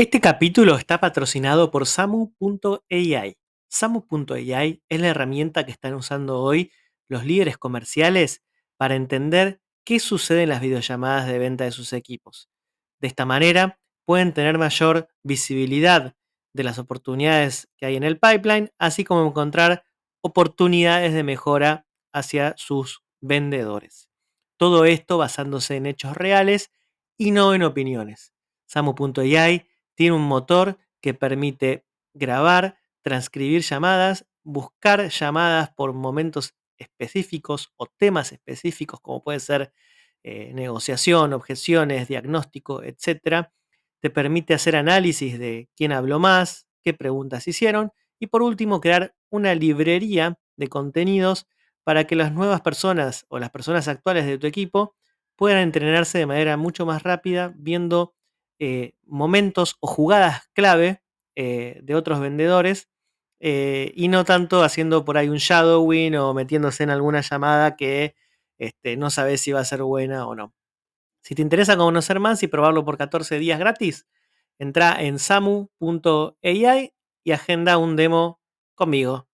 Este capítulo está patrocinado por Samu.ai. Samu.ai es la herramienta que están usando hoy los líderes comerciales para entender qué sucede en las videollamadas de venta de sus equipos. De esta manera pueden tener mayor visibilidad de las oportunidades que hay en el pipeline, así como encontrar oportunidades de mejora hacia sus vendedores. Todo esto basándose en hechos reales y no en opiniones. Samu.ai tiene un motor que permite grabar, transcribir llamadas, buscar llamadas por momentos específicos o temas específicos, como puede ser eh, negociación, objeciones, diagnóstico, etc. Te permite hacer análisis de quién habló más, qué preguntas hicieron y por último crear una librería de contenidos para que las nuevas personas o las personas actuales de tu equipo puedan entrenarse de manera mucho más rápida viendo eh, momentos o jugadas clave eh, de otros vendedores eh, y no tanto haciendo por ahí un shadowing o metiéndose en alguna llamada que este, no sabes si va a ser buena o no. Si te interesa conocer más y probarlo por 14 días gratis, entra en samu.ai y agenda un demo conmigo.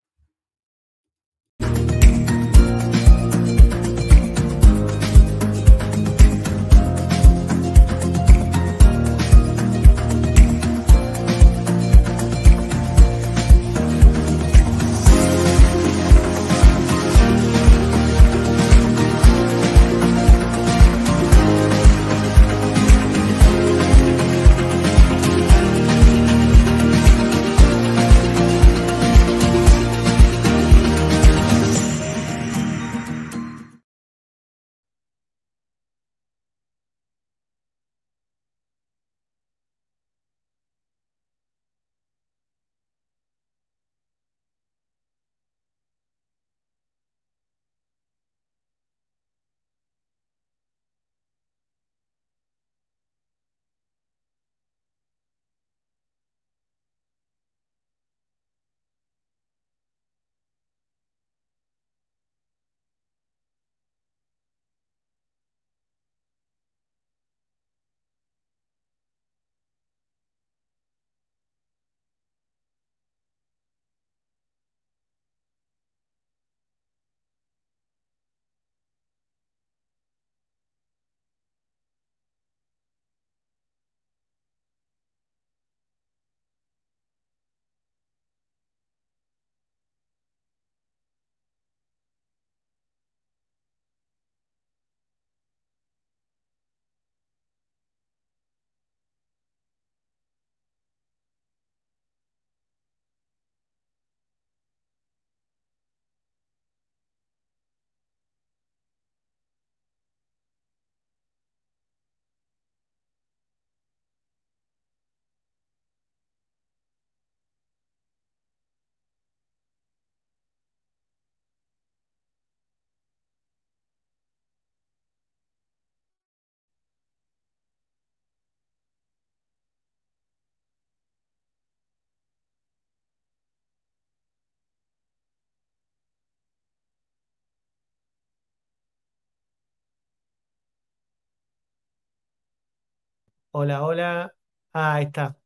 Hola, hola. Ah, ahí está.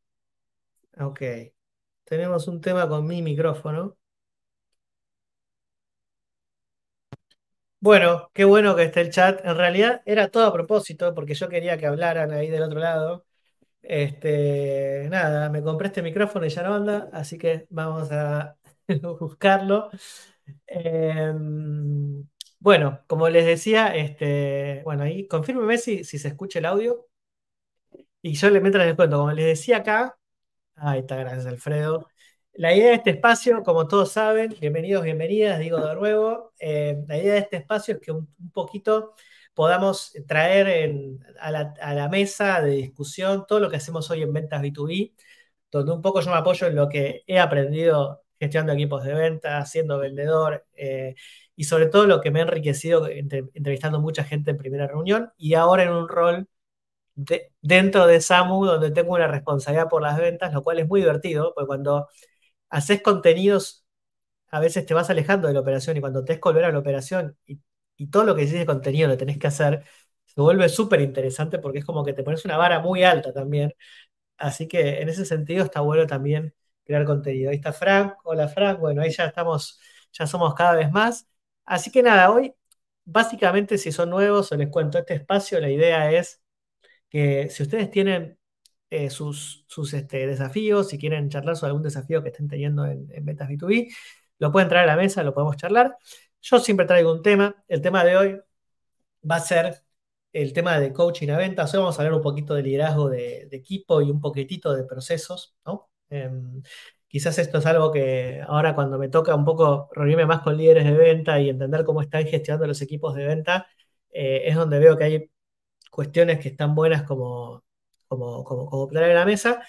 Ok. Tenemos un tema con mi micrófono. Bueno, qué bueno que esté el chat. En realidad era todo a propósito, porque yo quería que hablaran ahí del otro lado. Este, nada, me compré este micrófono y ya no anda, así que vamos a buscarlo. Em, bueno, como les decía, este, bueno, ahí confírmeme si, si se escucha el audio. Y yo le meto el cuento, como les decía acá, ahí está, gracias Alfredo. La idea de este espacio, como todos saben, bienvenidos, bienvenidas, digo de nuevo, eh, la idea de este espacio es que un, poquito podamos traer a la, mesa de discusión todo lo que hacemos hoy en ventas B2B, donde un poco yo me apoyo en lo que he aprendido gestionando equipos de ventas, siendo vendedor, eh, y sobre todo lo que me ha enriquecido entre- entrevistando mucha gente en primera reunión y ahora en un rol de- dentro de SAMU donde tengo una responsabilidad por las ventas, lo cual es muy divertido, porque cuando haces contenidos, a veces te vas alejando de la operación y cuando te es volver a la operación y, todo lo que hiciste de contenido lo tenés que hacer, se vuelve súper interesante porque es como que te pones una vara muy alta también. así que en ese sentido está bueno también crear contenido. Ahí está Frank, hola Frank, bueno, ahí ya estamos, ya somos cada vez más. Así que nada, hoy básicamente si son nuevos, os les cuento este espacio, la idea es que si ustedes tienen eh, sus, sus este, desafíos, si quieren charlar sobre algún desafío que estén teniendo en, en ventas B2B, lo pueden traer a la mesa, lo podemos charlar. Yo siempre traigo un tema. El tema de hoy va a ser el tema de coaching a ventas. Hoy vamos a hablar un poquito de liderazgo de, equipo y un poquitito de procesos, ¿no? Em, quizás esto es algo que ahora cuando me toca un poco reunirme más con líderes de venta y entender cómo están gestionando los equipos de venta, eh, es donde veo que hay cuestiones que están buenas como, como, como, como en la mesa.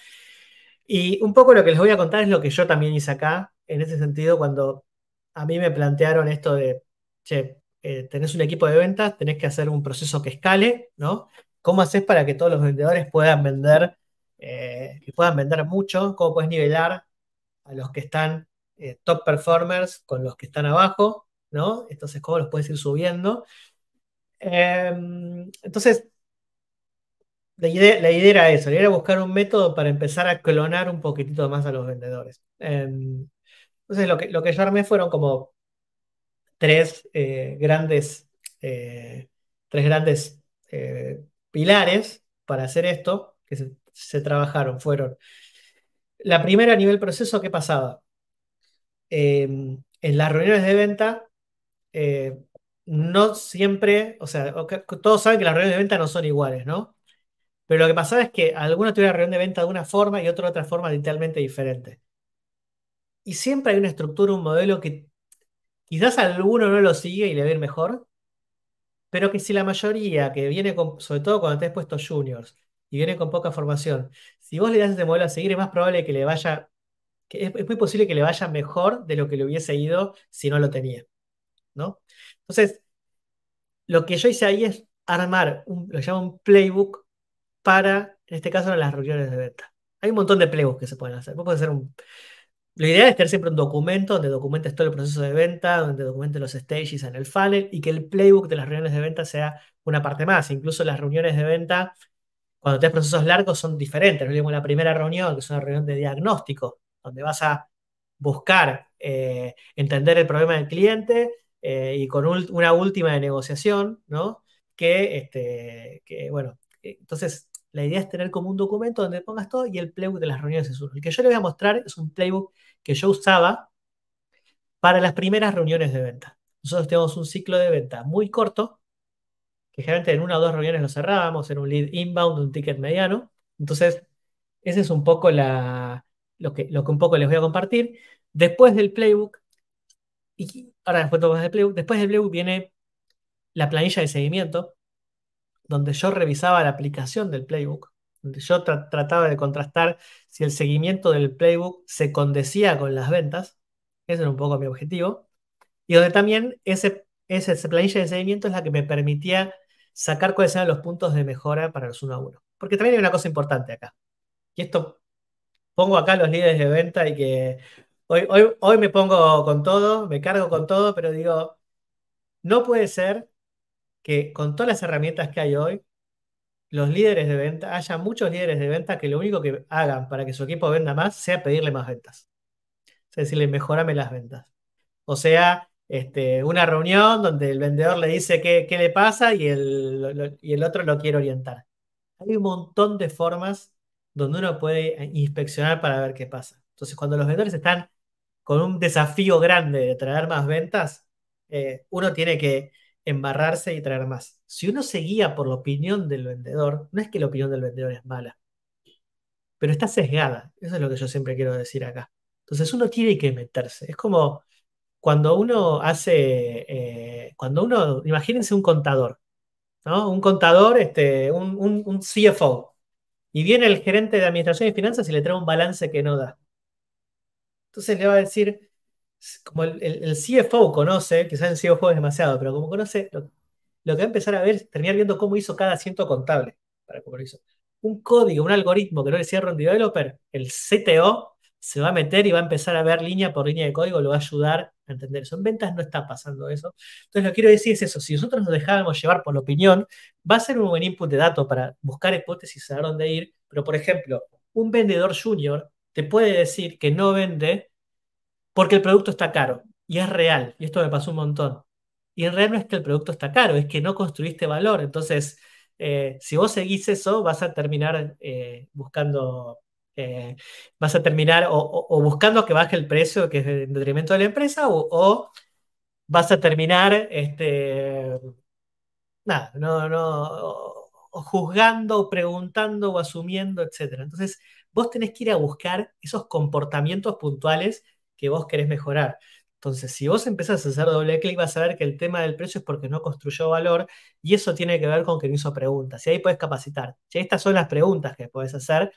Y un poco lo que les voy a contar es lo que yo también hice acá, en ese sentido, cuando a mí me plantearon esto de, che, eh, tenés un equipo de ventas, tenés que hacer un proceso que escale, ¿no? ¿Cómo haces para que todos los vendedores puedan vender, eh, que puedan vender mucho? ¿Cómo puedes nivelar a los que están eh, top performers con los que están abajo, ¿no? Entonces, ¿cómo los puedes ir subiendo? Em, entonces, la idea, la idea, era eso, era buscar un método para empezar a clonar un poquitito más a los vendedores. Em, entonces, lo que, lo que yo armé fueron como tres eh, grandes, eh, tres grandes eh, pilares para hacer esto, que se, trabajaron. Fueron, la primera a nivel proceso, ¿qué pasaba? Em, en las reuniones de venta, no siempre, o sea, todos saben que las reuniones de venta no son iguales, ¿no? Pero lo que pasaba es que algunos tuvieron reunión de venta de una forma y otro de otra forma literalmente diferente. Y siempre hay una estructura, un modelo que Quizás alguno no lo sigue y le ve mejor, pero que si la mayoría que viene con, sobre todo cuando te has puesto juniors y viene con poca formación, si vos le das ese modelo a seguir, es más probable que le vaya, que es, muy posible que le vaya mejor de lo que le hubiese ido si no lo tenía, ¿no? Entonces, lo que yo hice ahí es armar, un, lo llamo un playbook para, en este caso, las reuniones de venta. Hay un montón de playbooks que se pueden hacer. Vos podés hacer un, lo ideal es tener siempre un documento donde documentes todo el proceso de venta, donde documentes los stages en el funnel y que el playbook de las reuniones de venta sea una parte más. Incluso las reuniones de venta, cuando tienes procesos largos, son diferentes. No la primera reunión, que es una reunión de diagnóstico, donde vas a buscar eh, entender el problema del cliente eh, y con una última de negociación, ¿no? Que, este, que bueno, entonces la idea es tener como un documento donde pongas todo y el playbook de las reuniones es uno. El que yo le voy a mostrar es un playbook que yo usaba para las primeras reuniones de venta. Nosotros tenemos un ciclo de venta muy corto, que generalmente en una o dos reuniones lo cerrábamos, en un lead inbound, un ticket mediano. Entonces, ese es un poco la, lo, que, lo que un poco les voy a compartir. Después del playbook, y ahora después playbook, después del playbook viene la planilla de seguimiento, donde yo revisaba la aplicación del playbook, donde yo trataba de contrastar si el seguimiento del playbook se condecía con las ventas, ese era un poco mi objetivo, y donde también ese, ese, planilla de seguimiento es la que me permitía sacar cuáles eran los puntos de mejora para los uno a uno. Porque también hay una cosa importante acá, y esto pongo acá los líderes de venta y que hoy, hoy, hoy me pongo con todo, me cargo con todo, pero digo, no puede ser que con todas las herramientas que hay hoy, los líderes de venta, haya muchos líderes de venta que lo único que hagan para que su equipo venda más sea pedirle más ventas. Es decirle, mejorame las ventas. O sea, este, una reunión donde el vendedor le dice qué, le pasa y el, y el otro lo quiere orientar. Hay un montón de formas donde uno puede inspeccionar para ver qué pasa. Entonces, cuando los vendedores están con un desafío grande de traer más ventas, eh, uno tiene que embarrarse y traer más. Si uno se guía por la opinión del vendedor, no es que la opinión del vendedor es mala, pero está sesgada. Eso es lo que yo siempre quiero decir acá. Entonces uno tiene que meterse. Es como cuando uno hace, eh, cuando uno, imagínense un contador, ¿no? Un contador, este, un, un CFO, y viene el gerente de administración y finanzas y le trae un balance que no da. Entonces le va a decir, como el, CFO conoce, quizás el CFO es demasiado, pero como conoce, lo, que va a empezar a ver es terminar viendo cómo hizo cada asiento contable. Para cómo hizo. Un código, un algoritmo que no le cierra un developer, el CTO se va a meter y va a empezar a ver línea por línea de código, lo va a ayudar a entender eso. En ventas no está pasando eso. Entonces, lo que quiero decir es eso: si nosotros nos dejábamos llevar por la opinión, va a ser un buen input de datos para buscar hipótesis a dónde ir. Pero, por ejemplo, un vendedor junior te puede decir que no vende porque el producto está caro. Y es real. Y esto me pasó un montón. Y en realidad no es que el producto está caro, es que no construiste valor. Entonces, eh, si vos seguís eso, vas a terminar eh, buscando, eh, vas a terminar o, buscando que baje el precio, que es en detrimento de la empresa, o, vas a terminar este, nada, no, no, juzgando, preguntando o asumiendo, etcétera. Entonces, vos tenés que ir a buscar esos comportamientos puntuales que vos querés mejorar. Entonces, si vos empezás a hacer doble clic, vas a ver que el tema del precio es porque no construyó valor y eso tiene que ver con que no hizo preguntas. Y ahí puedes capacitar. Estas son las preguntas que puedes hacer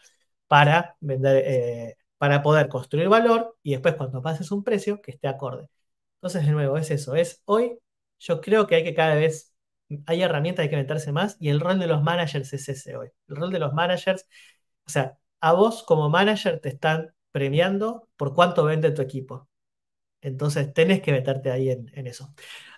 para vender, eh, para poder construir valor y después cuando pases un precio que esté acorde. Entonces, de nuevo, es eso. Es hoy, yo creo que hay que cada vez hay herramientas, hay que meterse más y el rol de los managers es ese hoy. El rol de los managers, o sea, a vos como manager te están premiando por cuánto vende tu equipo. Entonces tenés que meterte ahí en, eso.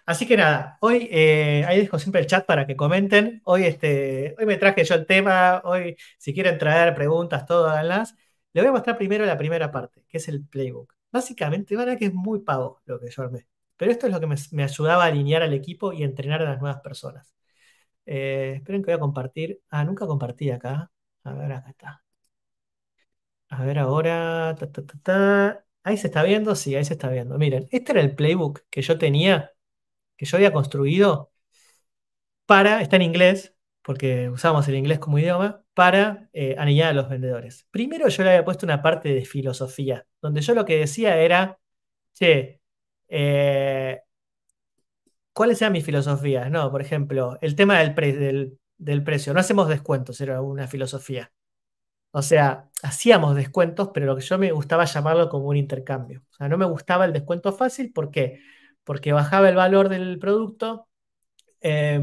Así que nada, hoy eh, ahí dejo siempre el chat para que comenten. Hoy, este, hoy me traje yo el tema, hoy si quieren traer preguntas, todo háganlas. Le voy a mostrar primero la primera parte, que es el playbook. Básicamente, van que es muy pavo lo que yo armé. Pero esto es lo que me, me ayudaba a alinear al equipo y entrenar a las nuevas personas. Eh, esperen que voy a compartir. Ah, nunca compartí acá. A ver, acá está. A ver ahora. Ahí se está viendo, sí, ahí se está viendo. Miren, este era el playbook que yo tenía, que yo había construido para, está en inglés, porque usábamos el inglés como idioma, para eh, anillar a los vendedores. Primero yo le había puesto una parte de filosofía, donde yo lo que decía era, che, eh, ¿Cuáles eran mis filosofías? No, por ejemplo, el tema del precio. No hacemos descuentos, era una filosofía. O sea, hacíamos descuentos, pero lo que yo me gustaba llamarlo como un intercambio. O sea, no me gustaba el descuento fácil, ¿por qué? Porque bajaba el valor del producto eh,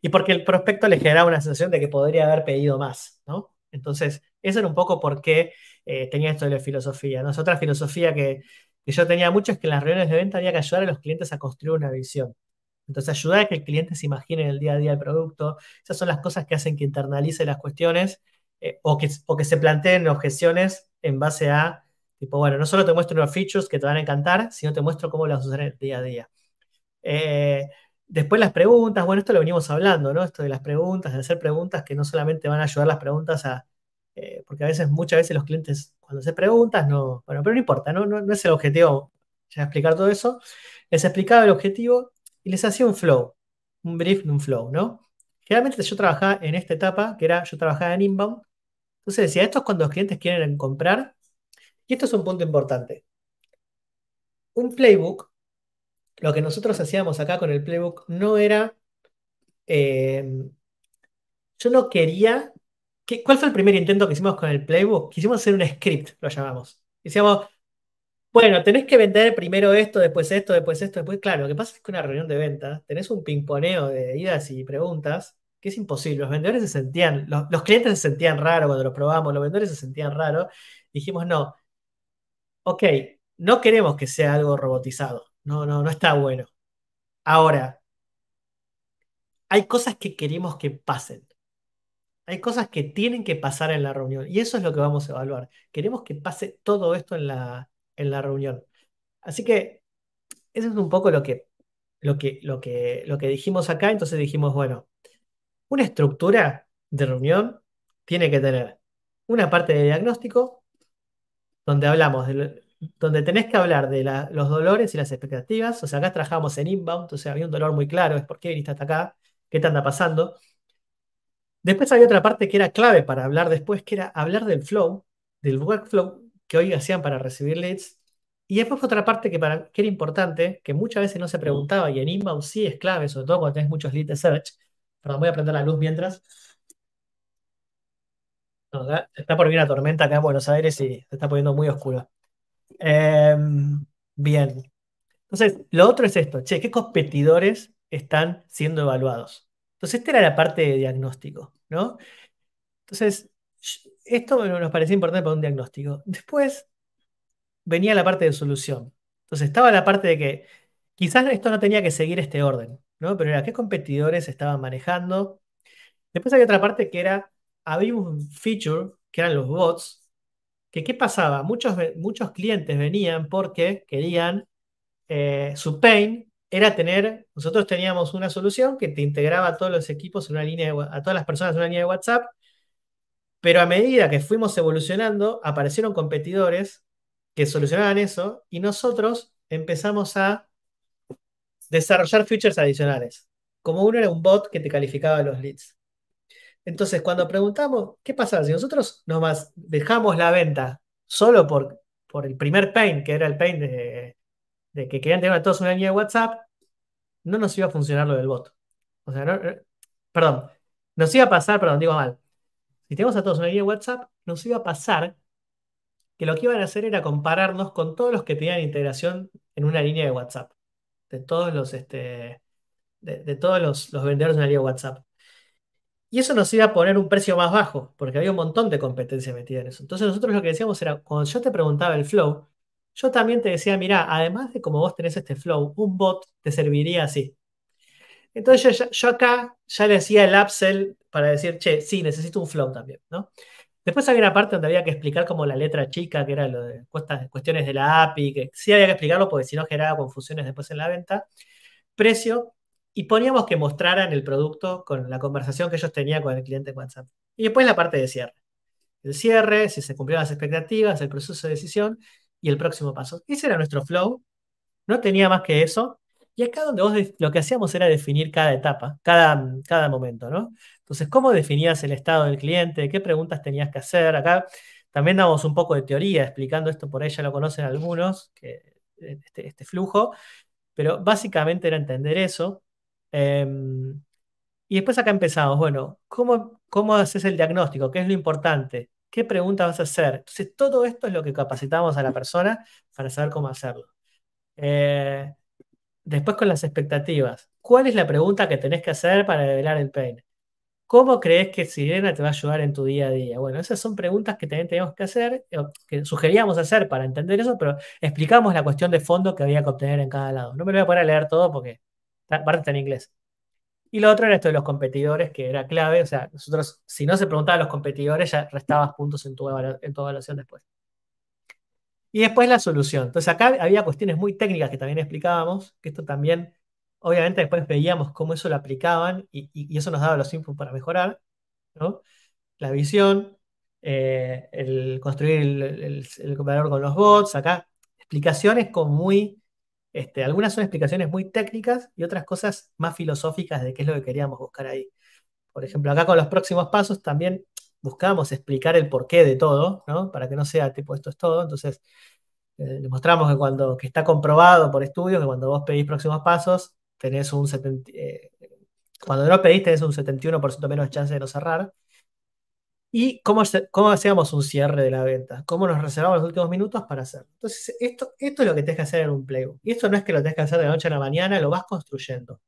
y porque el prospecto le generaba una sensación de que podría haber pedido más, ¿no? Entonces, eso era un poco por qué eh, tenía esto de la filosofía. otra filosofía que, que yo tenía mucho es que en las reuniones de venta había que ayudar a los clientes a construir una visión. Entonces, ayudar a que el cliente se imagine en el día a día el producto. Esas son las cosas que hacen que internalice las cuestiones eh, o, que, o que se planteen objeciones en base a, tipo, bueno, no solo te muestro unos features que te van a encantar, sino te muestro cómo las usar en el día a día. Eh, después las preguntas, bueno, esto lo venimos hablando, ¿no? Esto de las preguntas, de hacer preguntas que no solamente van a ayudar las preguntas a, eh, porque a veces, muchas veces los clientes cuando hacen preguntas, no, bueno, pero no importa, no, no, no es el objetivo ya explicar todo eso, les explicaba el objetivo y les hacía un flow, un brief un flow, ¿no? Generalmente yo trabajaba en esta etapa, que era, yo trabajaba en inbound, entonces decía, esto es cuando los clientes quieren comprar, y esto es un punto importante. Un playbook lo que nosotros hacíamos acá con el playbook no era, eh, yo no quería, que- ¿cuál fue el primer intento que hicimos con el playbook? Quisimos hacer un script, lo llamamos. Decíamos, bueno, tenés que vender primero esto, después esto, después esto, después, claro, lo que pasa es que una reunión de ventas, tenés un pingponeo de idas y preguntas, que es imposible. Los vendedores se sentían, los, clientes se sentían raro cuando los probamos, los vendedores se sentían raro. Dijimos, no, ok, no queremos que sea algo robotizado, no, no, no está bueno. Ahora, hay cosas que queremos que pasen. Hay cosas que tienen que pasar en la reunión. Y eso es lo que vamos a evaluar. Queremos que pase todo esto en la, en la reunión. Así que eso es un poco lo que, lo que, lo que, lo que dijimos acá. Entonces dijimos, bueno, una estructura de reunión tiene que tener una parte de diagnóstico donde hablamos donde tenés que hablar de los dolores y las expectativas. O sea, acá trabajamos en inbound, o sea, había un dolor muy claro, es por qué viniste hasta acá, qué te anda pasando. Después había otra parte que era clave para hablar después, que era hablar del flow, del workflow que hoy hacían para recibir leads. Y después fue otra parte que, que era importante, que muchas veces no se preguntaba, y en inbound sí es clave, sobre todo cuando tenés muchos leads de search. Perdón, voy a prender la luz mientras. Está por venir una tormenta acá en Buenos Aires y se está poniendo muy oscuro. Em, bien. Entonces, lo otro es esto, che, ¿qué competidores están siendo evaluados? Entonces, esta era la parte de diagnóstico, ¿no? Entonces, esto nos parecía importante para un diagnóstico. Después venía la parte de solución. Entonces, estaba la parte de que quizás esto no tenía que seguir este orden, ¿no? Pero era qué competidores estaban manejando. Después había otra parte que era, había un feature que eran los bots, que qué pasaba, muchos, muchos clientes venían porque querían, eh, su pain era tener, nosotros teníamos una solución que te integraba a todos los equipos en una línea, a todas las personas en una línea de WhatsApp, pero a medida que fuimos evolucionando, aparecieron competidores que solucionaban eso y nosotros empezamos a desarrollar features adicionales. Como uno era un bot que te calificaba los leads. Entonces, cuando preguntamos, ¿qué pasa si nosotros nomás dejamos la venta solo por, por el primer pain, que era el pain de, que querían tener a todos una línea de WhatsApp, no nos iba a funcionar lo del bot. O sea, no, perdón, nos iba a pasar, perdón, digo mal. Si tenemos a todos una línea de WhatsApp, nos iba a pasar que lo que iban a hacer era compararnos con todos los que tenían integración en una línea de WhatsApp. De todos los, este, de, todos los, los vendedores de una de WhatsApp. Y eso nos iba a poner un precio más bajo, porque había un montón de competencia metida en eso. Entonces nosotros lo que decíamos era, cuando yo te preguntaba el flow, yo también te decía, mira, además de como vos tenés este flow, un bot te serviría así. Entonces yo, acá ya le hacía el upsell para decir, che, sí, necesito un flow también, ¿no? Después había una parte donde había que explicar como la letra chica, que era lo de cuestiones de la API, que sí había que explicarlo porque si no generaba confusiones después en la venta. Precio, y poníamos que mostraran el producto con la conversación que ellos tenían con el cliente WhatsApp. Y después la parte de cierre. El cierre, si se cumplieron las expectativas, el proceso de decisión y el próximo paso. Ese era nuestro flow. No tenía más que eso. Y acá donde vos lo que hacíamos era definir cada etapa, cada, cada momento, ¿no? Entonces, ¿cómo definías el estado del cliente? ¿Qué preguntas tenías que hacer? Acá también damos un poco de teoría explicando esto, por ahí ya lo conocen algunos, que, este, este flujo, pero básicamente era entender eso Em, y después acá empezamos, bueno, ¿cómo, ¿cómo haces el diagnóstico? ¿Qué es lo importante? ¿Qué preguntas vas a hacer? Entonces, todo esto es lo que capacitamos a la persona para saber cómo hacerlo. Eh, después con las expectativas. ¿Cuál es la pregunta que tenés que hacer para develar el pain? ¿Cómo crees que Sirena te va a ayudar en tu día a día? Bueno, esas son preguntas que también tenemos que hacer, que sugeríamos hacer para entender eso, pero explicamos la cuestión de fondo que había que obtener en cada lado. No me lo voy a poner a leer todo porque aparte está en inglés. Y lo otro era esto de los competidores, que era clave. O sea, nosotros, si no se preguntaban los competidores, ya restabas puntos en tu, en tu evaluación después. Y después la solución. Entonces acá había cuestiones muy técnicas que también explicábamos, que esto también, obviamente después veíamos cómo eso lo aplicaban y, eso nos daba los inputs para mejorar, ¿no? La visión, eh, el construir el, el, con los bots, acá explicaciones con muy este, algunas son explicaciones muy técnicas y otras cosas más filosóficas de qué es lo que queríamos buscar ahí. Por ejemplo, acá con los próximos pasos también buscábamos explicar el porqué de todo, ¿no? Para que no sea tipo esto es todo. Entonces, eh, demostramos que cuando que está comprobado por estudios que cuando vos pedís próximos pasos, tenés un 70, eh, cuando no pedís tenés un 71% menos de chance de no cerrar. ¿Y cómo, cómo hacíamos un cierre de la venta? ¿Cómo nos reservamos los últimos minutos para hacerlo? Entonces, esto, esto es lo que tienes que hacer en un playbook. Y esto no es que lo tengas que hacer de la noche a la mañana, lo vas construyendo.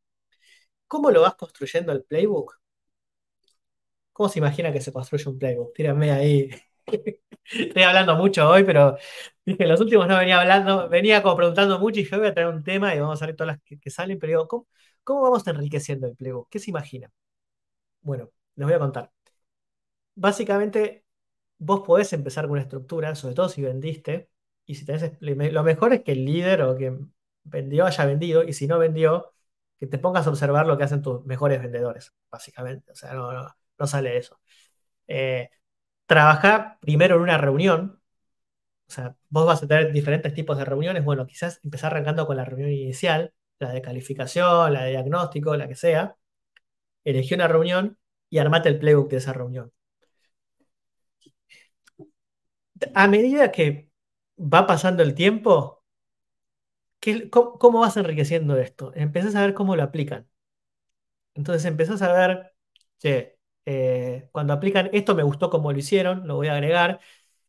¿Cómo lo vas construyendo el playbook? ¿Cómo se imagina que se construye un playbook? Tírenme ahí. Estoy hablando mucho hoy, pero dije, los últimos no venía hablando, venía como preguntando mucho y dije, voy a traer un tema y vamos a ver todas las que, salen, pero digo, ¿cómo, ¿cómo vamos enriqueciendo el playbook? ¿Qué se imagina? Bueno, les voy a contar básicamente vos podés empezar con una estructura, sobre todo si vendiste, y si tenés, lo mejor es que el líder o quien vendió haya vendido, y si no vendió, que te pongas a observar lo que hacen tus mejores vendedores, básicamente. O sea, no, sale eso. Eh, trabajar primero en una reunión, o sea, vos vas a tener diferentes tipos de reuniones, bueno, quizás empezar arrancando con la reunión inicial, la de calificación, la de diagnóstico, la que sea, elegí una reunión y armate el playbook de esa reunión a medida que va pasando el tiempo, cómo, vas enriqueciendo esto? Empezás a ver cómo lo aplican. Entonces empezás a ver, eh, cuando aplican esto me gustó cómo lo hicieron, lo voy a agregar.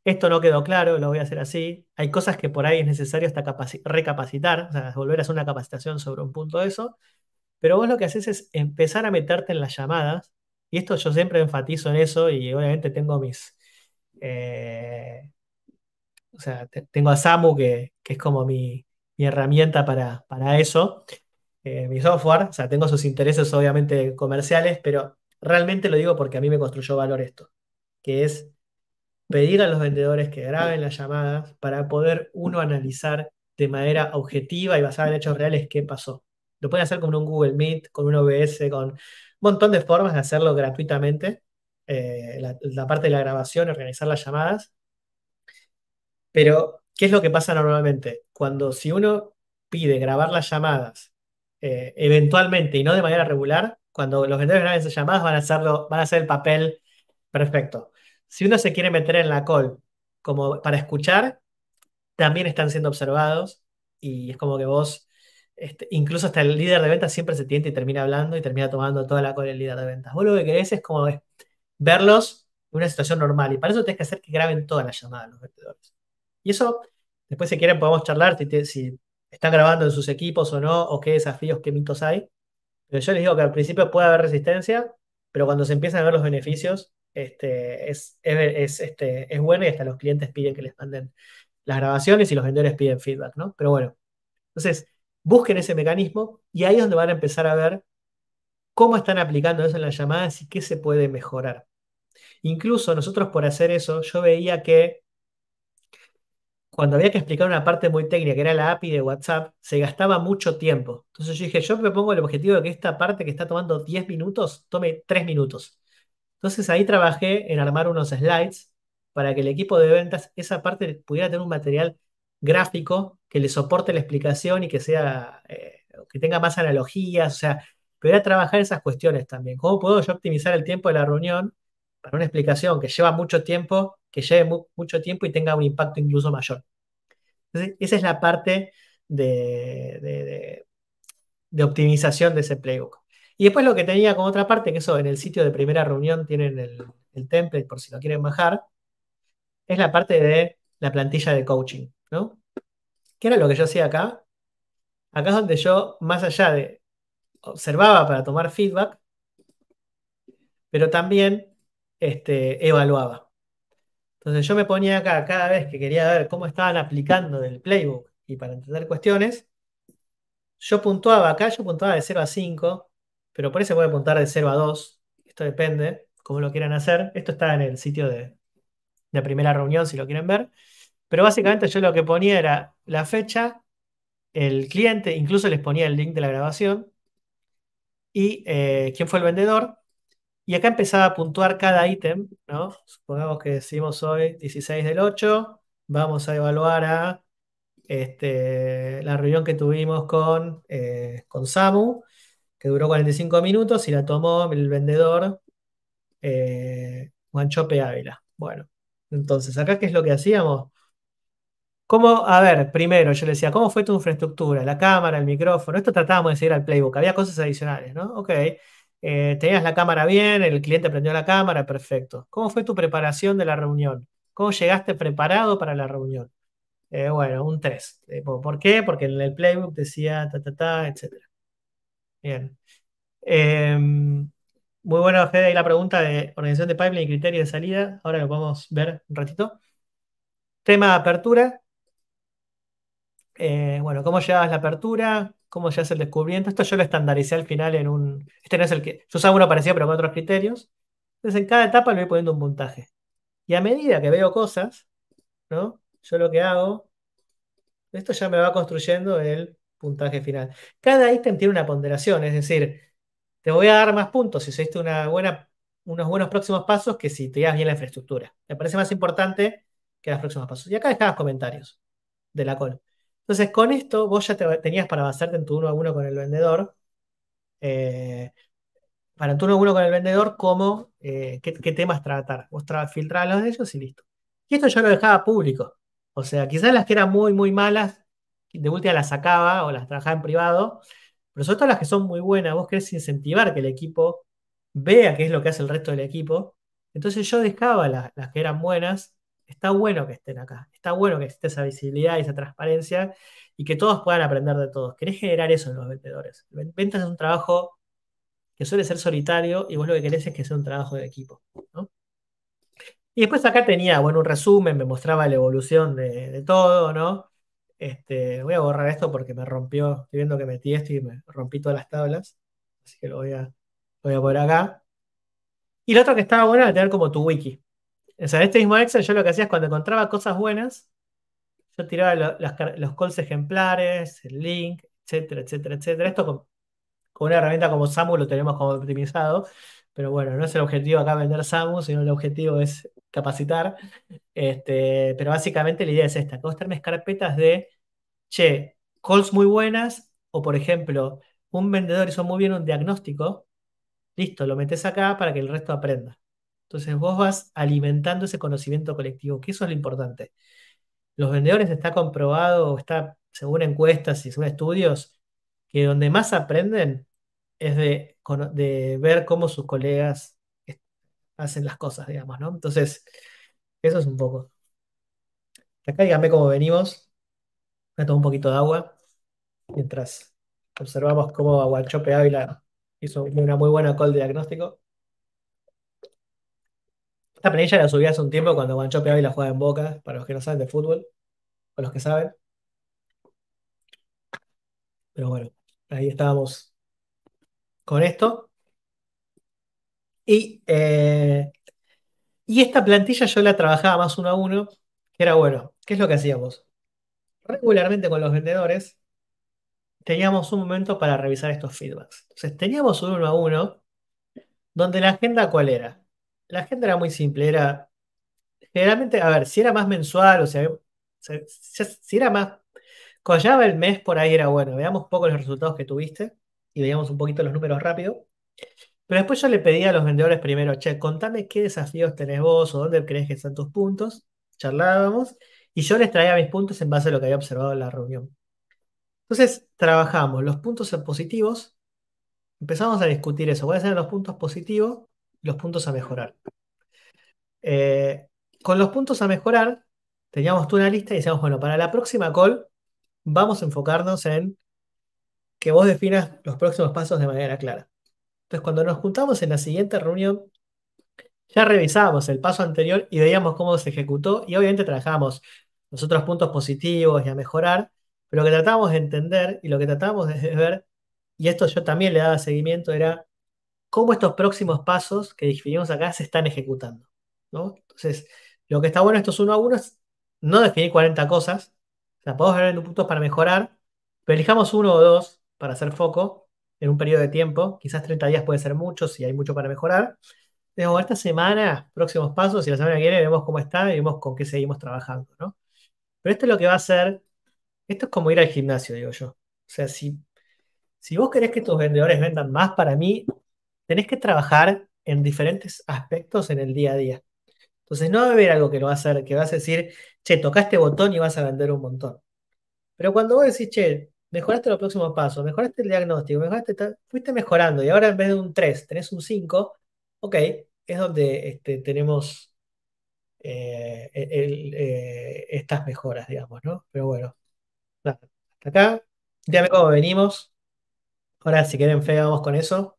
Esto no quedó claro, lo voy a hacer así. Hay cosas que por ahí es necesario hasta recapacitar, o sea, volver a hacer una capacitación sobre un punto de eso. Pero vos lo que haces es empezar a meterte en las llamadas. Y esto yo siempre enfatizo en eso y obviamente tengo mis, eh, o sea, tengo a Samu, que, es como mi, herramienta para, eso, eh, mi software. O sea, tengo sus intereses obviamente comerciales, pero realmente lo digo porque a mí me construyó valor esto, que es pedir a los vendedores que graben las llamadas para poder uno analizar de manera objetiva y basada en hechos reales qué pasó. Lo pueden hacer con un Google Meet, con un OBS, con un montón de formas de hacerlo gratuitamente. Eh, la, parte de la grabación, organizar las llamadas. Pero, ¿qué es lo que pasa normalmente? Cuando si uno pide grabar las llamadas eh, eventualmente y no de manera regular, cuando los vendedores graben esas llamadas van a hacerlo, van a hacer el papel perfecto. Si uno se quiere meter en la call como para escuchar, también están siendo observados y es como que vos, este, incluso hasta el líder de ventas siempre se tienta y termina hablando y termina tomando toda la call el líder de ventas. Vos lo que querés es como verlos en una situación normal y para eso tenés que hacer que graben todas las llamadas los vendedores. Y eso, después si quieren podemos charlar si, si están grabando en sus equipos o no, o qué desafíos, qué mitos hay. Pero yo les digo que al principio puede haber resistencia, pero cuando se empiezan a ver los beneficios, este, es, es, este, es bueno y hasta los clientes piden que les manden las grabaciones y los vendedores piden feedback, ¿no? Pero bueno, entonces busquen ese mecanismo y ahí es donde van a empezar a ver cómo están aplicando eso en las llamadas y qué se puede mejorar. Incluso nosotros por hacer eso, yo veía que cuando había que explicar una parte muy técnica, que era la API de WhatsApp, se gastaba mucho tiempo. Entonces yo dije, yo me pongo el objetivo de que esta parte que está tomando 10 minutos, tome 3 minutos. Entonces ahí trabajé en armar unos slides para que el equipo de ventas, esa parte pudiera tener un material gráfico que le soporte la explicación y que sea, eh, que tenga más analogías, o sea, pudiera trabajar esas cuestiones también. ¿Cómo puedo yo optimizar el tiempo de la reunión una explicación que lleva mucho tiempo, que lleve mucho tiempo y tenga un impacto incluso mayor? Esa es la parte de, de optimización de ese playbook. Y después lo que tenía como otra parte, que eso en el sitio de primera reunión tienen el, template por si lo quieren bajar, es la parte de la plantilla de coaching, ¿no? ¿Qué era lo que yo hacía acá? Acá es donde yo, más allá de observaba para tomar feedback, pero también este, evaluaba. Entonces yo me ponía acá cada vez que quería ver cómo estaban aplicando el playbook y para entender cuestiones, yo puntuaba acá, yo puntuaba de 0 a 5, pero por eso puede apuntar de 0 a 2. Esto depende, cómo lo quieran hacer. Esto está en el sitio de, primera reunión, si lo quieren ver. Pero básicamente yo lo que ponía era la fecha, el cliente, incluso les ponía el link de la grabación y eh, quién fue el vendedor. Y acá empezaba a puntuar cada ítem, ¿no? Supongamos que decimos hoy 16 del 8, vamos a evaluar a este, la reunión que tuvimos con, eh, con Samu que duró 45 minutos y la tomó el vendedor eh, Juanchope Ávila. Bueno, entonces, acá, ¿qué es lo que hacíamos? ¿Cómo? A ver, primero yo le decía, ¿cómo fue tu infraestructura? La cámara, el micrófono. Esto tratábamos de seguir al playbook. Había cosas adicionales, ¿no? Ok. Eh, tenías la cámara bien, el cliente prendió la cámara, perfecto. ¿Cómo fue tu preparación de la reunión? ¿Cómo llegaste preparado para la reunión? Eh, bueno, un 3. Eh, ¿Por qué? Porque en el playbook decía ta, ta, ta, etc. Bien. Em, muy bueno, Fede, ahí la pregunta de organización de pipeline y criterio de salida. Ahora lo podemos ver un ratito. Tema de apertura. Eh, bueno, ¿cómo llevas la apertura? ¿Cómo llevas el descubrimiento? Esto yo lo estandaricé al final en un... Este no es el que... Yo usaba uno parecido, pero con otros criterios. Entonces, en cada etapa le voy poniendo un puntaje. Y a medida que veo cosas, ¿no? Yo lo que hago, esto ya me va construyendo el puntaje final. Cada ítem tiene una ponderación, es decir, te voy a dar más puntos si hiciste una buena, unos buenos próximos pasos que si te das bien la infraestructura. Me parece más importante que los próximos pasos. Y acá dejabas comentarios de la call. Entonces, con esto vos ya te, tenías para basarte en tu uno a uno con el vendedor. Eh, para tu uno a uno con el vendedor, cómo, eh, qué, temas tratar. Vos filtrabas los de ellos y listo. Y esto yo lo dejaba público. O sea, quizás las que eran muy, muy malas de última las sacaba o las trabajaba en privado, pero sobre todo las que son muy buenas, vos querés incentivar que el equipo vea qué es lo que hace el resto del equipo. Entonces yo dejaba las, que eran buenas, está bueno que estén acá, está bueno que esté esa visibilidad y esa transparencia y que todos puedan aprender de todos. Querés generar eso en los vendedores. Ventas es un trabajo que suele ser solitario y vos lo que querés es que sea un trabajo de equipo. Y después acá tenía, bueno, un resumen, me mostraba la evolución de, todo, ¿no? Este, voy a borrar esto porque me rompió. Estoy viendo que metí esto y me rompí todas las tablas. Así que lo voy a, voy a poner acá. Y lo otro que estaba bueno era tener como tu wiki. O sea, este mismo Excel yo lo que hacía es cuando encontraba cosas buenas, yo tiraba lo- los calls ejemplares, el link, etcétera, etcétera, etcétera. Esto con, una herramienta como Samu lo tenemos como optimizado, pero bueno, no es el objetivo acá vender Samu, sino el objetivo es capacitar. Este, pero básicamente la idea es esta, tenés carpetas de, che, calls muy buenas, o por ejemplo, un vendedor hizo muy bien un diagnóstico, listo, lo metes acá para que el resto aprenda. Entonces vos vas alimentando ese conocimiento colectivo, que eso es lo importante. Los vendedores está comprobado, está según encuestas y según estudios, que donde más aprenden es de, ver cómo sus colegas hacen las cosas, digamos, ¿no? Entonces, eso es un poco. Acá dígame cómo venimos. A tomar un poquito de agua mientras observamos cómo Aguanchope Ávila hizo una muy buena call de diagnóstico. Esta planilla la subí hace un tiempo cuando Aguanchope Ávila juega en Boca, para los que no saben de fútbol, o los que saben. Pero bueno, ahí estábamos con esto. Y, eh, y esta plantilla yo la trabajaba más uno a uno, que era bueno. ¿Qué es lo que hacíamos? Regularmente con los vendedores teníamos un momento para revisar estos feedbacks. Entonces teníamos un uno a uno donde la agenda ¿cuál era? La agenda era muy simple, era generalmente, a ver, si era más mensual o sea, si, era más, cuando llegaba el mes por ahí era bueno, veamos un poco los resultados que tuviste y veíamos un poquito los números rápido. Pero después yo le pedía a los vendedores primero, che, contame qué desafíos tenés vos o dónde crees que están tus puntos. Charlábamos y yo les traía mis puntos en base a lo que había observado en la reunión. Entonces, trabajamos los puntos positivos, empezamos a discutir eso. ¿Cuáles eran los puntos positivos los puntos a mejorar? Eh, con los puntos a mejorar, teníamos tú una lista y decíamos, bueno, para la próxima call vamos a enfocarnos en que vos definas los próximos pasos de manera clara. Entonces, cuando nos juntamos en la siguiente reunión, Ya revisábamos el paso anterior y veíamos cómo se ejecutó y obviamente trabajábamos los otros puntos positivos y a mejorar, pero lo que tratábamos de entender y lo que tratábamos de ver, y esto yo también le daba seguimiento, era cómo estos próximos pasos que definimos acá se están ejecutando. Entonces, lo que está bueno estos uno a uno es no definir 40 cosas, o sea, podemos ver puntos para mejorar, pero elijamos uno o dos para hacer foco en un periodo de tiempo, quizás 30 días puede ser mucho si hay mucho para mejorar Digamos, esta semana, próximos pasos, y la semana que viene vemos cómo está y vemos con qué seguimos trabajando, ¿no? Pero esto es lo que va a hacer, esto es como ir al gimnasio, digo yo. O sea, si, si vos querés que tus vendedores vendan más, para mí, tenés que trabajar en diferentes aspectos en el día a día. Entonces, no va a haber algo que lo va a que vas a decir, che, tocaste botón y vas a vender un montón. Pero cuando vos decís, che, mejoraste los próximos pasos, mejoraste el diagnóstico, mejoraste fuiste mejorando y ahora en vez de un 3 tenés un 5, ok, es donde este, tenemos eh, el- eh, estas mejoras, digamos, ¿no? Pero bueno, hasta acá. Dígame cómo venimos. Ahora, si quieren, fe, vamos con eso.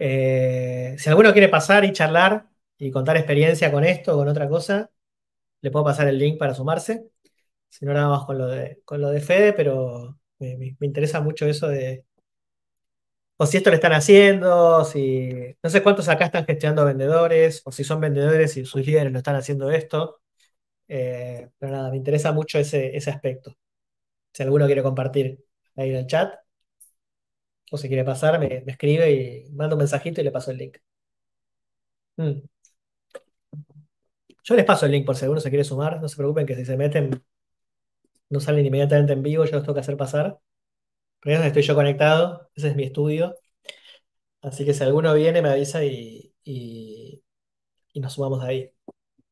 Eh, si alguno quiere pasar y charlar y contar experiencia con esto o con otra cosa, le puedo pasar el link para sumarse. Si no, ahora vamos con lo de, con lo de Fede, pero me, interesa mucho eso de, o si esto lo están haciendo, si no sé cuántos acá están gestionando vendedores, o si son vendedores y sus líderes lo están haciendo esto. Eh, pero nada, me interesa mucho ese, ese aspecto. Si alguno quiere compartir ahí en el chat, o si quiere pasar, me, escribe y manda un mensajito y le paso el link. Mm. Yo les paso el link por si alguno se quiere sumar. No se preocupen que si se meten, no salen inmediatamente en vivo, yo los tengo que hacer pasar. Donde estoy yo conectado, ese es mi estudio. Así que si alguno viene, me avisa y, y, nos sumamos ahí.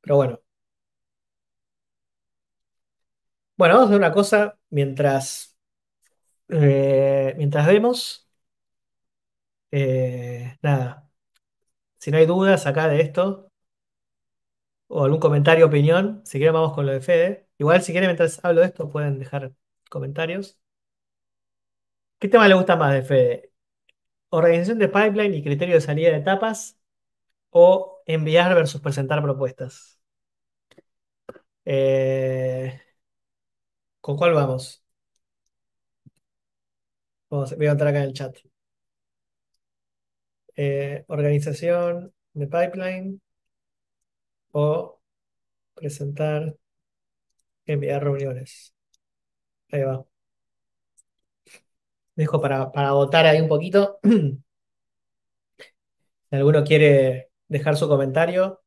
Pero bueno. Bueno, vamos a hacer una cosa mientras, eh, mientras vemos. Eh, nada, si no hay dudas acá de esto, o algún comentario, opinión, si quieren vamos con lo de Fede. Igual si quieren mientras hablo de esto pueden dejar comentarios. ¿Qué tema le gusta más de Fede? ¿Organización de pipeline y criterio de salida de etapas? ¿O enviar versus presentar propuestas? Eh, ¿con cuál vamos? Vamos, voy a entrar acá en el chat. Eh, organización de pipeline o presentar, enviar reuniones. Ahí va. Dejo para, para votar ahí un poquito. Si alguno quiere dejar su comentario,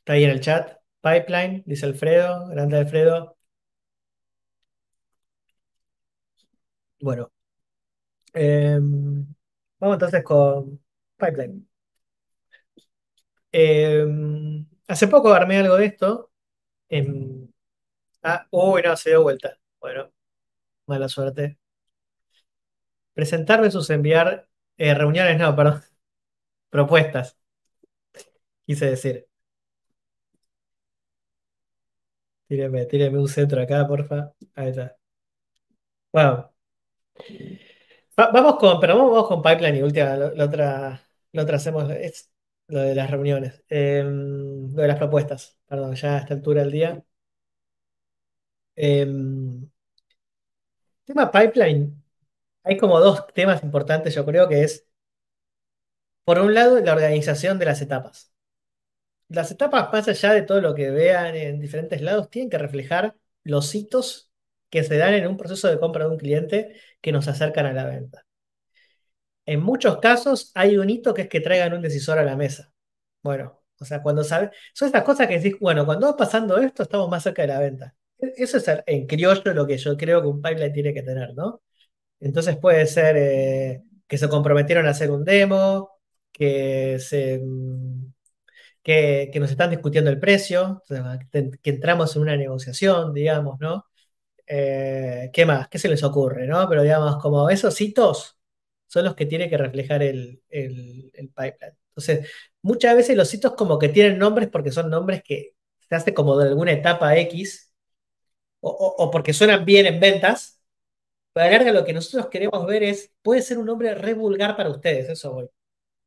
está ahí en el chat. Pipeline, dice Alfredo, grande Alfredo. Bueno, em, vamos entonces con Pipeline. Em, hace poco armé algo de esto. em, ah, uy, no, se dio vuelta. Bueno, mala suerte. Presentar versus enviar eh, reuniones, no, perdón, propuestas, quise decir. Tíreme, tíreme un centro acá, porfa. Ahí está. Va- vamos con, pero vamos, con Pipeline y última, la otra, la otra hacemos, es lo de las reuniones, em, lo de las propuestas, perdón, ya a esta altura del día. Em, tema Pipeline, hay como dos temas importantes, yo creo que es, por un lado, la organización de las etapas. Las etapas, más allá de todo lo que vean en diferentes lados, tienen que reflejar los hitos que se dan en un proceso de compra de un cliente que nos acercan a la venta. En muchos casos hay un hito que es que traigan un decisor a la mesa. Bueno, o sea, cuando sabes, son estas cosas que decís, bueno, cuando va pasando esto, estamos más cerca de la venta. E- Eso es en criollo lo que yo creo que un pipeline tiene que tener, ¿no? Entonces puede ser eh, que se comprometieron a hacer un demo, que se, mm, que, nos están discutiendo el precio, que entramos en una negociación, digamos, ¿no? Eh, ¿qué más? ¿Qué se les ocurre, no? Pero digamos, como esos hitos son los que tiene que reflejar el, el- el pipeline. Entonces, muchas veces los hitos como que tienen nombres porque son nombres que se hace como de alguna etapa X o, o- porque suenan bien en ventas. Pero a la larga lo que nosotros queremos ver es, puede ser un nombre re vulgar para ustedes, eso voy.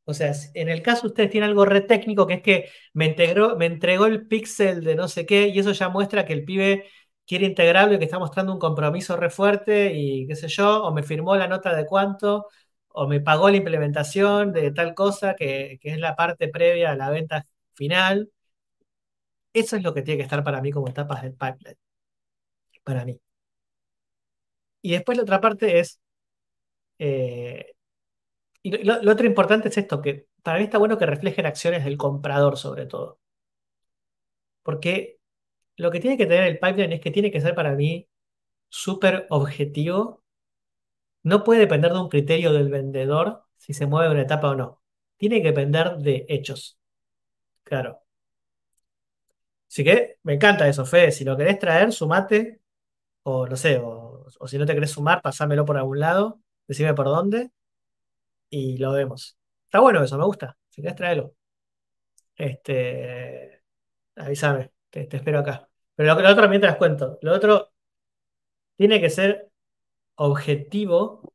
O sea, en el caso ustedes tienen algo re técnico que es que me integró, me entregó el pixel de no sé qué, y eso ya muestra que el pibe quiere integrarlo y que está mostrando un compromiso re fuerte y qué sé yo, o me firmó la nota de cuánto, o me pagó la implementación de tal cosa que, que es la parte previa a la venta final. Eso es lo que tiene que estar para mí como etapas del pipeline, para mí. Y después la otra parte es, eh, y lo, lo otro importante es esto, que para mí está bueno que reflejen acciones del comprador sobre todo. Porque Lo que tiene que tener el pipeline es que tiene que ser para mí súper objetivo. No puede depender de un criterio del vendedor si se mueve una etapa o no. Tiene que depender de hechos. Claro. Así que me encanta eso, Fede. Si lo querés traer, sumate. O no sé, o, si no te querés sumar, pasámelo por algún lado. Decime por dónde y lo vemos. Está bueno eso, me gusta. Si querés traerlo. Este, avísame, te, te espero acá. Pero lo otro mientras cuento. Lo otro tiene que ser objetivo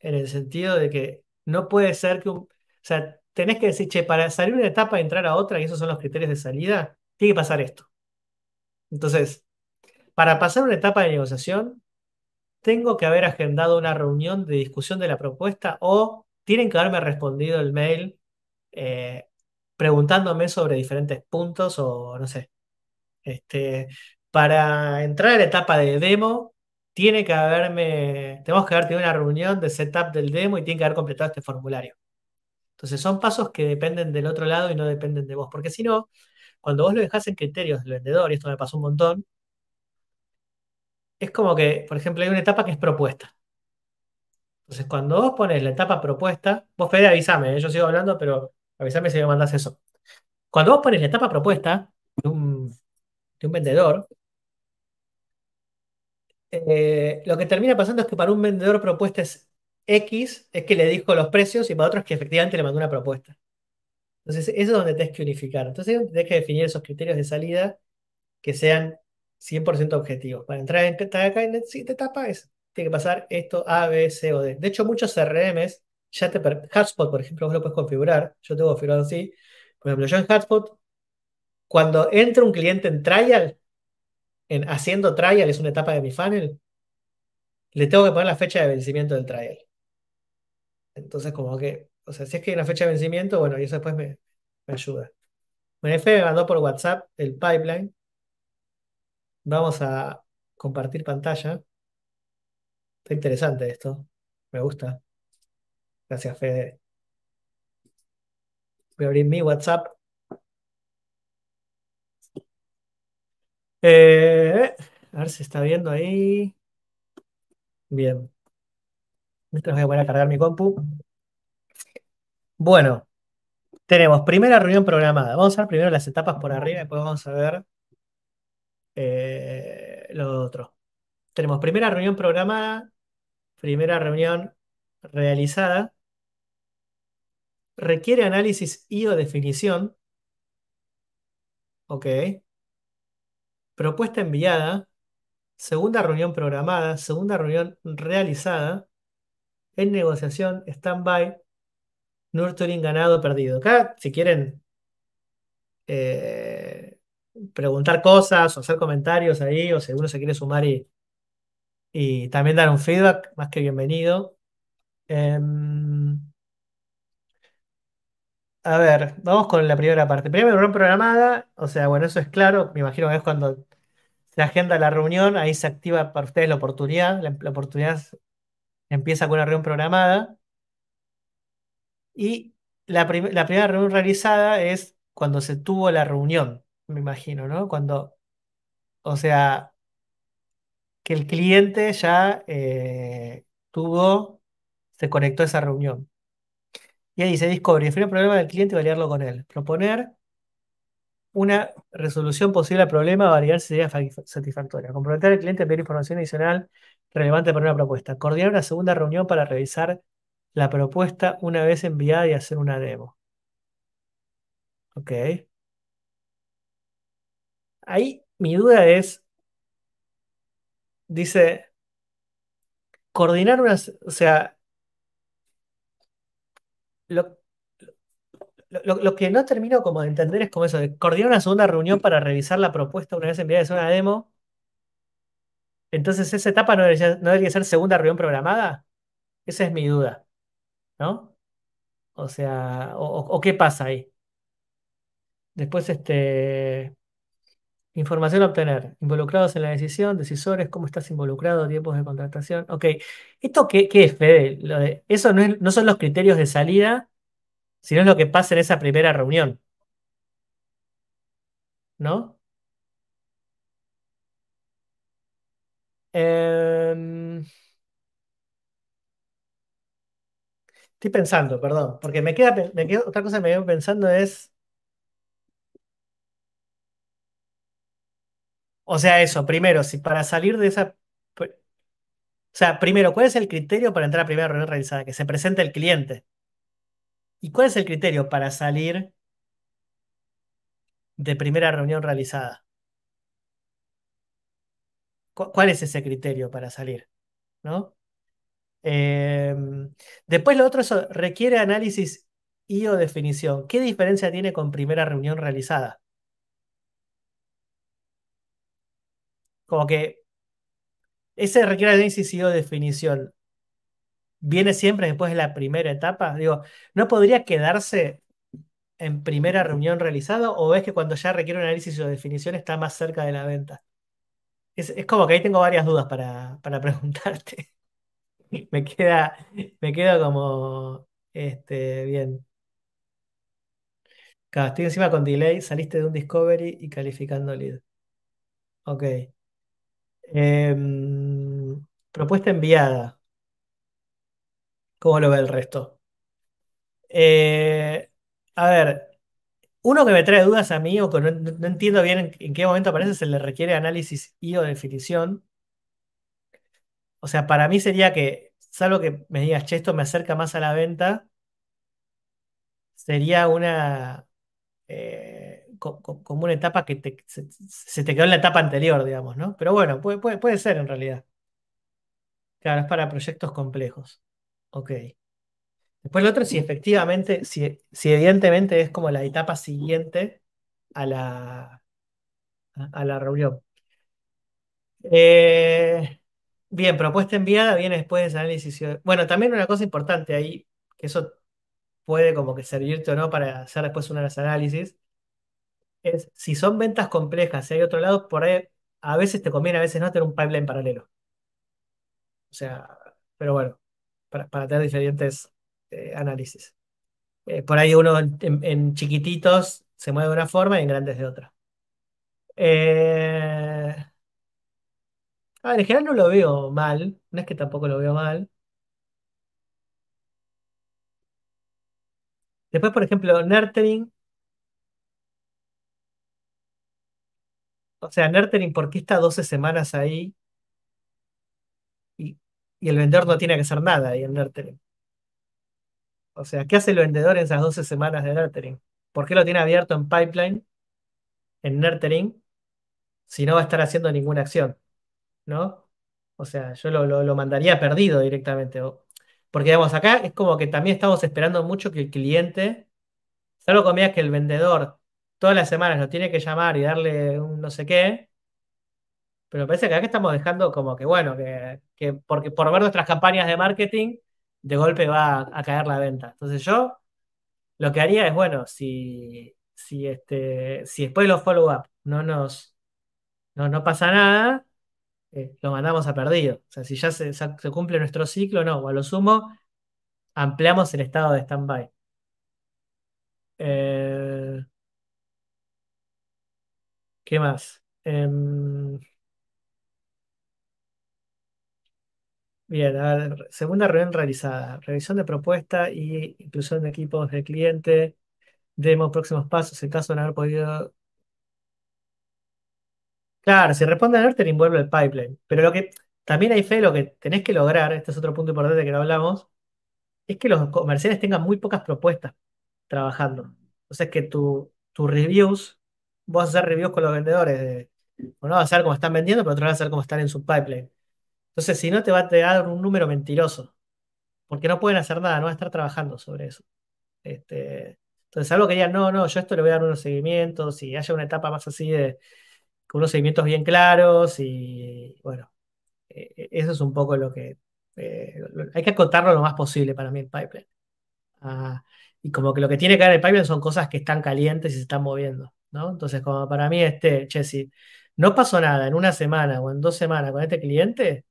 en el sentido de que no puede ser que un... O sea, tenés que decir, che, para salir una etapa y entrar a otra, y esos son los criterios de salida, tiene que pasar esto. Entonces, para pasar una etapa de negociación, tengo que haber agendado una reunión de discusión de la propuesta o tienen que haberme respondido el mail eh, preguntándome sobre diferentes puntos o no sé. Este, para entrar a la etapa de demo, tiene que haberme, tenemos que haber tenido una reunión de setup del demo y tiene que haber completado este formulario. Entonces son pasos que dependen del otro lado y no dependen de vos, porque si no, cuando vos lo dejás en criterios del vendedor, y esto me pasó un montón, es como que, por ejemplo, hay una etapa que es propuesta. Entonces, cuando vos pones la etapa propuesta, vos Fede, avísame, ¿eh? yo sigo hablando, pero avísame si me mandás eso. Cuando vos pones la etapa propuesta de un, de un vendedor, eh, lo que termina pasando es que para un vendedor propuesta es X, es que le dijo los precios, y para otro es que efectivamente le mandó una propuesta. Entonces, eso es donde tenés que unificar. Entonces, tenés que definir esos criterios de salida que sean 100% objetivos. Para entrar en, acá en esta etapa es, tiene que pasar esto A, B, C o D. De hecho, muchos CRMs ya te... HubSpot, por ejemplo, vos lo puedes configurar. Yo tengo configurado así. Por ejemplo, yo en HubSpot, cuando entra un cliente en trial, en haciendo trial, es una etapa de mi funnel, le tengo que poner la fecha de vencimiento del trial. Entonces, como que, o sea, si es que hay una fecha de vencimiento, bueno, y eso después me, me ayuda. F me mandó por WhatsApp el pipeline. Vamos a compartir pantalla. Está interesante esto. Me gusta. Gracias, Fede. Voy a abrir mi WhatsApp. Eh, a ver si está viendo ahí. Bien. Mientras voy a a cargar mi compu. Bueno, tenemos primera reunión programada. Vamos a ver primero las etapas por arriba y después vamos a ver eh, lo otro. Tenemos primera reunión programada, primera reunión realizada. Requiere análisis y o definición. Ok. Propuesta enviada. Segunda reunión programada. Segunda reunión realizada. En negociación, stand-by, nurturing ganado, perdido. Acá, si quieren eh, preguntar cosas o hacer comentarios ahí, o si uno se quiere sumar y, y también dar un feedback, más que bienvenido. Em, a ver, vamos con la primera parte. Primera reunión programada, o sea, bueno, eso es claro. Me imagino que es cuando se agenda la reunión, ahí se activa para ustedes la oportunidad. La, oportunidad empieza con una reunión programada. Y la primera reunión realizada es cuando se tuvo la reunión, me imagino, ¿no? Cuando, o sea, que el cliente ya eh, tuvo, se conectó a esa reunión. Y ahí dice Discovery, definir el problema del cliente y validarlo con él. Proponer una resolución posible al problema, validar si sería fa- satisfactoria. Comprometer al cliente a pedir información adicional relevante para una propuesta. Coordinar una segunda reunión para revisar la propuesta una vez enviada y hacer una demo. Ok. Ahí mi duda es, dice, coordinar unas, o sea, lo, que no termino como de entender es como eso, de coordinar una segunda reunión para revisar la propuesta una vez enviada una demo. Entonces, ¿esa etapa no debería, no debería ser segunda reunión programada? Esa es mi duda, ¿no? O sea, o- o qué pasa ahí. Después, este, información a obtener. Involucrados en la decisión, decisores, cómo estás involucrado, tiempos de contratación. Ok, ¿esto qué, qué es, Fede? Eso no es- no son los criterios de salida sino es lo que pasa en esa primera reunión, ¿no? Em, estoy pensando, perdón, porque me queda, me queda- otra cosa que me quedo pensando es, o sea, eso, primero, si para salir de esa, o sea, primero, ¿cuál es el criterio para entrar a primera reunión realizada? Que se presente el cliente. ¿Y cuál es el criterio para salir de primera reunión realizada? ¿Cu- ¿Cuál es ese criterio para salir? ¿No? Em, después lo otro eso requiere análisis y o definición. ¿Qué diferencia tiene con primera reunión realizada? Como que ese requiere análisis y o definición. ¿Viene siempre después de la primera etapa? Digo, ¿no podría quedarse en primera reunión realizada o ves que cuando ya requiere un análisis o definición está más cerca de la venta? Es, como que ahí tengo varias dudas para, para preguntarte. Me queda, me queda como, este, bien. Estoy encima con delay, saliste de un discovery y calificando lead. Ok. Em, propuesta enviada. ¿Cómo lo ve el resto? Eh, a ver, uno que me trae dudas a mí o que no, entiendo bien en, qué momento aparece, se le requiere análisis y o definición. O sea, para mí sería que, salvo que me digas, che, esto me acerca más a la venta, sería una, eh, como una etapa que se, te quedó en la etapa anterior, digamos, ¿no? Pero bueno, puede, puede, puede ser en realidad. Claro, es para proyectos complejos. Ok. Después lo otro, si efectivamente, si, si evidentemente es como la etapa siguiente a la, a la reunión. Eh, bien, propuesta enviada, viene después de ese análisis. Bueno, también una cosa importante ahí, que eso puede como que servirte o no para hacer después un análisis, es si son ventas complejas, si hay otro lado, por ahí a veces te conviene, a veces no, tener un pipeline paralelo. O sea, pero bueno, para, para tener diferentes eh, análisis. Eh, por ahí uno en, chiquititos se mueve de una forma y en grandes de otra. Eh, a ver, en general no lo veo mal, no es que tampoco lo veo mal. Después, por ejemplo, Nurturing, o sea, Nurturing, ¿por qué está 12 semanas ahí y, el vendedor no tiene que hacer nada ahí en Nurturing? O sea, ¿qué hace el vendedor en esas 12 semanas de Nurturing? ¿Por qué lo tiene abierto en pipeline, en Nurturing, si no va a estar haciendo ninguna acción? ¿No? O sea, yo lo, lo- mandaría perdido directamente. porque, digamos, acá es como que también estamos esperando mucho que el cliente, salvo digas que el vendedor todas las semanas lo tiene que llamar y darle un no sé qué, pero parece que acá estamos dejando como que, bueno, que, que porque por ver nuestras campañas de marketing, de golpe va a, caer la venta. Entonces yo lo que haría es, bueno, si, si, este, si después de los follow-up no nos, no, no pasa nada eh, lo mandamos a perdido. O sea, si ya se- se cumple nuestro ciclo, no, o a lo sumo ampliamos el estado de stand-by. Eh, ¿qué más? Em, bien, segunda reunión realizada. Revisión de propuesta y inclusión de equipos de cliente. Demo próximos pasos en caso de no haber podido. Claro, si responde al te envuelve el pipeline. Pero lo que también hay fe, lo que tenés que lograr, este es otro punto importante que no hablamos, es que los comerciales tengan muy pocas propuestas trabajando. Sea, que tu, tus reviews, vos hacer reviews con los vendedores. De, uno va a saber cómo están vendiendo, pero otro va a saber cómo están en su pipeline. Entonces, si no, te va a dar un número mentiroso, porque no pueden hacer nada, no van a estar trabajando sobre eso. Este, entonces, algo que digan, no, no, yo esto le voy a dar unos seguimientos y haya una etapa más así de con unos seguimientos bien claros y bueno, eh, eh, eso es un poco lo que eh, hay que acotarlo lo más posible para mí el pipeline. Ah, y como que lo que tiene que ver el pipeline son cosas que están calientes y se están moviendo, ¿no? Entonces, como para mí, este, si no pasó nada en una semana o en dos semanas con este cliente,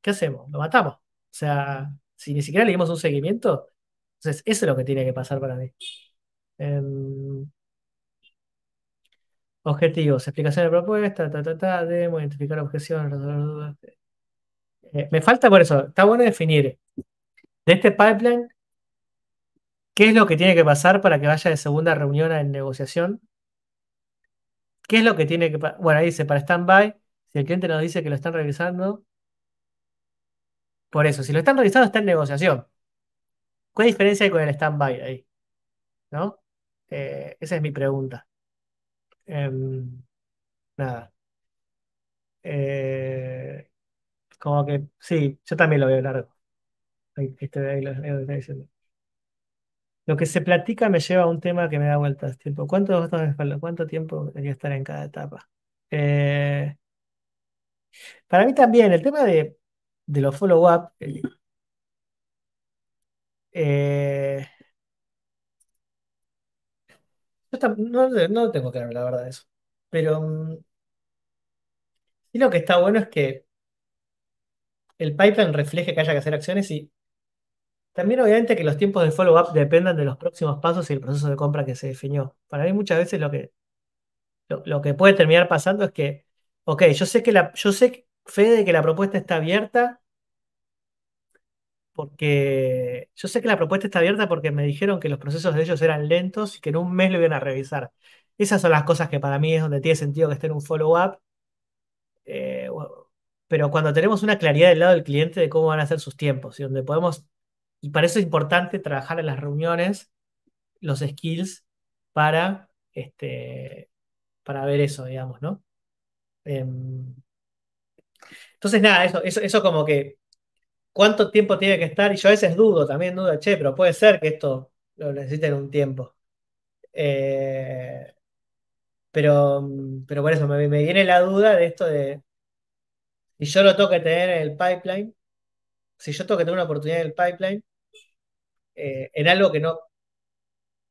¿qué hacemos? Lo matamos. O sea, si ni siquiera le dimos un seguimiento, entonces eso es lo que tiene que pasar para mí. Em, objetivos, explicación de propuesta, ta, ta, ta, demo, identificar objeciones, resolver dudas. Eh, me falta por eso, está bueno definir de este pipeline qué es lo que tiene que pasar para que vaya de segunda reunión a negociación ¿Qué es lo que tiene que... Bueno, ahí dice para stand-by, si el cliente nos dice que lo están revisando, por eso, si lo están revisando está en negociación. ¿Cuál diferencia hay con el stand-by ahí? ¿No? Eh, esa es mi pregunta. Em, nada. Eh, como que, sí, yo también lo veo largo. Ahí, este- ahí lo, ahí lo está diciendo. Lo que se platica me lleva a un tema que me da vueltas. Tiempo. ¿Cuánto, cuánto tiempo debería estar en cada etapa? Eh, para mí también, el tema de, de los follow-up, eh, Yo no, no tengo claro la verdad eso. Pero mm, sí lo que está bueno es que el pipeline refleje que haya que hacer acciones y también obviamente que los tiempos de follow-up dependan de los próximos pasos y el proceso de compra que se definió. Para mí muchas veces lo que, lo, que puede terminar pasando es que, ok, yo sé que la, yo sé, Fede, que la propuesta está abierta porque yo sé que la propuesta está abierta porque me dijeron que los procesos de ellos eran lentos y que en un mes lo iban a revisar. Esas son las cosas que para mí es donde tiene sentido que esté en un follow-up Eh, pero cuando tenemos una claridad del lado del cliente de cómo van a ser sus tiempos y donde podemos, y para eso es importante trabajar en las reuniones, los skills para, este, para ver eso, digamos, ¿no? Em, entonces, nada, eso, eso, eso como que, ¿cuánto tiempo tiene que estar? Y yo a veces dudo, también dudo, che, pero puede ser que esto lo necesiten un tiempo. Eh, pero, pero por eso me, me viene la duda de esto de, si yo lo tengo que tener en el pipeline, si yo tengo que tener una oportunidad en el pipeline, eh, en algo que no,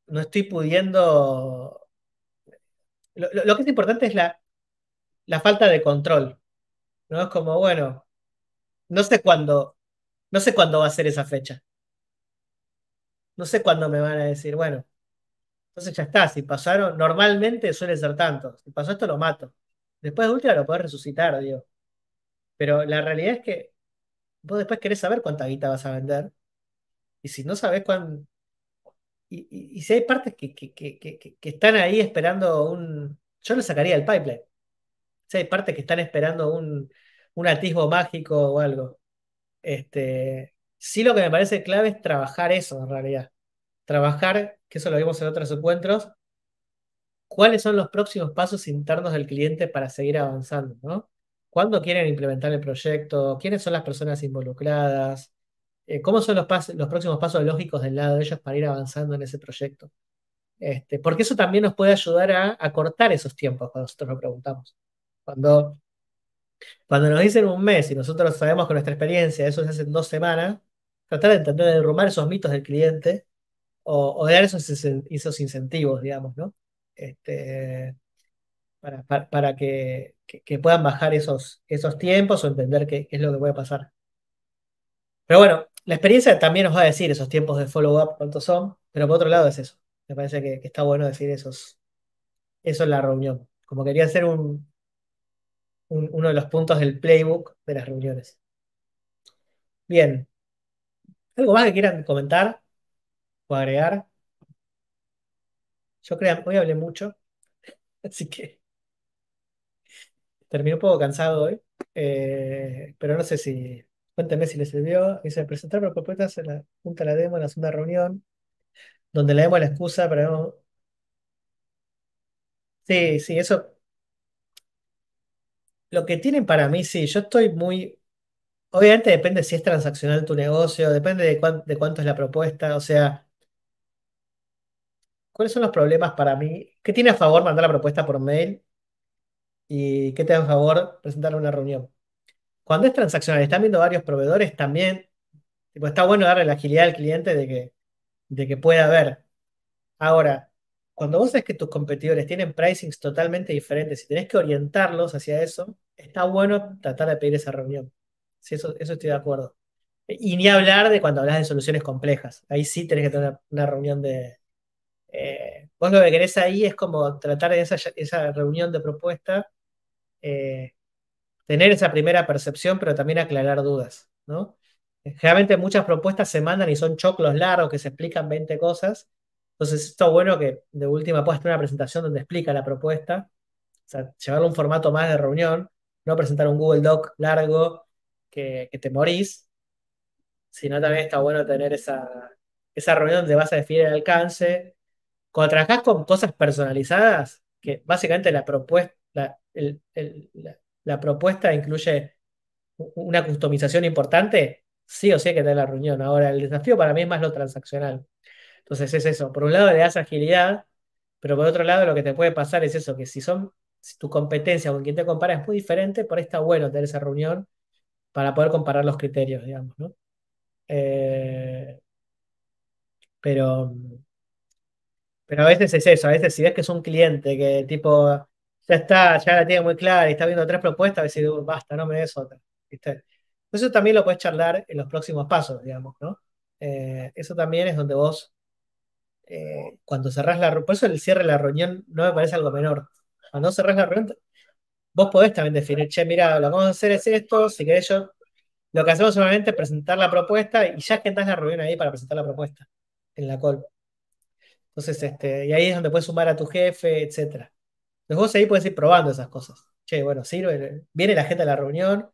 no estoy pudiendo, lo, lo- que es importante es la, la falta de control, ¿no? Es como, bueno, no sé cuándo, no sé cuándo va a ser esa fecha. No sé cuándo me van a decir, bueno, entonces ya está, si pasaron, normalmente suele ser tanto. Si pasó esto, lo mato. Después de última lo podés resucitar, digo. Pero la realidad es que vos después querés saber cuánta guita vas a vender. Y si no sabés cuán, y, si hay partes que, que, que, están ahí esperando un. Yo lo sacaría del pipeline. Si hay partes que están esperando un, un atisbo mágico o algo. Este, sí, lo que me parece clave es trabajar eso en realidad. Trabajar, que eso lo vimos en otros encuentros, cuáles son los próximos pasos internos del cliente para seguir avanzando, ¿no? ¿Cuándo quieren implementar el proyecto? ¿Quiénes son las personas involucradas? Eh, ¿cómo son los, próximos pasos lógicos del lado de ellos para ir avanzando en ese proyecto? Este, porque eso también nos puede ayudar a, a cortar esos tiempos cuando nosotros lo preguntamos. Cuando, cuando nos dicen un mes y nosotros sabemos con nuestra experiencia, eso se hace en dos semanas, tratar de entender, de derrumbar esos mitos del cliente o, de dar esos, incentivos, digamos, ¿no? Este, para, para, que puedan bajar esos, esos tiempos o entender qué, qué es lo que puede pasar. Pero bueno, la experiencia también nos va a decir esos tiempos de follow-up cuántos son, pero por otro lado es eso. Me parece que, está bueno decir esos, eso en la reunión. Como quería ser un- uno de los puntos del playbook de las reuniones. Bien, ¿algo más que quieran comentar o agregar? Yo creo, hoy hablé mucho, así que terminé un poco cansado hoy, eh, pero no sé si, cuénteme si les sirvió. Dice, presentar propuestas en la junta la demo en la segunda reunión, donde le demos la excusa para... Sí, sí, eso, lo que tienen para mí, sí, yo estoy muy... Obviamente depende si es transaccional tu negocio, depende de cuánto es la propuesta, o sea, ¿cuáles son los problemas para mí? ¿Qué tiene a favor mandar la propuesta por mail y qué te da a favor presentar una reunión? Cuando es transaccional, están viendo varios proveedores, también tipo, está bueno darle la agilidad al cliente de que, de que pueda ver. Ahora, cuando vos sabés que tus competidores tienen pricings totalmente diferentes y tenés que orientarlos hacia eso, está bueno tratar de pedir esa reunión. Sí, eso, eso estoy de acuerdo. Y ni hablar de cuando hablas de soluciones complejas. Ahí sí tenés que tener una, una reunión de... eh, vos lo que querés ahí es como tratar de esa, esa reunión de propuesta, eh, tener esa primera percepción, pero también aclarar dudas, ¿no? Generalmente muchas propuestas se mandan y son choclos largos que se explican 20 cosas. Entonces, está bueno que de última puedas tener una presentación donde explica la propuesta, o sea, llevarlo a un formato más de reunión, no presentar un Google Doc largo que, te morís, sino también está bueno tener esa, esa reunión donde vas a definir el alcance. Cuando trabajás con cosas personalizadas, que básicamente la propuesta, la propuesta incluye una customización importante, sí o sí hay que tener la reunión. Ahora, el desafío para mí es más lo transaccional. Entonces es eso, por un lado le das agilidad, pero por otro lado lo que te puede pasar es eso, que si son, si tu competencia con quien te compara es muy diferente, por ahí está bueno tener esa reunión para poder comparar los criterios, digamos, ¿no? Eh, pero, pero a veces es eso, a veces si ves que es un cliente que tipo ya está, ya la tiene muy clara y está viendo tres propuestas, a veces "Uh, basta, no me des otra. Eso también lo puedes charlar en los próximos pasos, digamos, ¿no? Eh, eso también es donde vos, eh, cuando cerrás la reunión, por eso el cierre de la reunión no me parece algo menor. Cuando cerrás la reunión, vos podés también definir, che, mira, lo que vamos a hacer es esto, si querés yo, lo que hacemos solamente es presentar la propuesta y ya agendás la reunión ahí para presentar la propuesta en la call. Entonces, este, y ahí es donde puedes sumar a tu jefe, etcétera. Entonces vos ahí puedes ir probando esas cosas. Che, bueno, sirve, viene la gente a la reunión,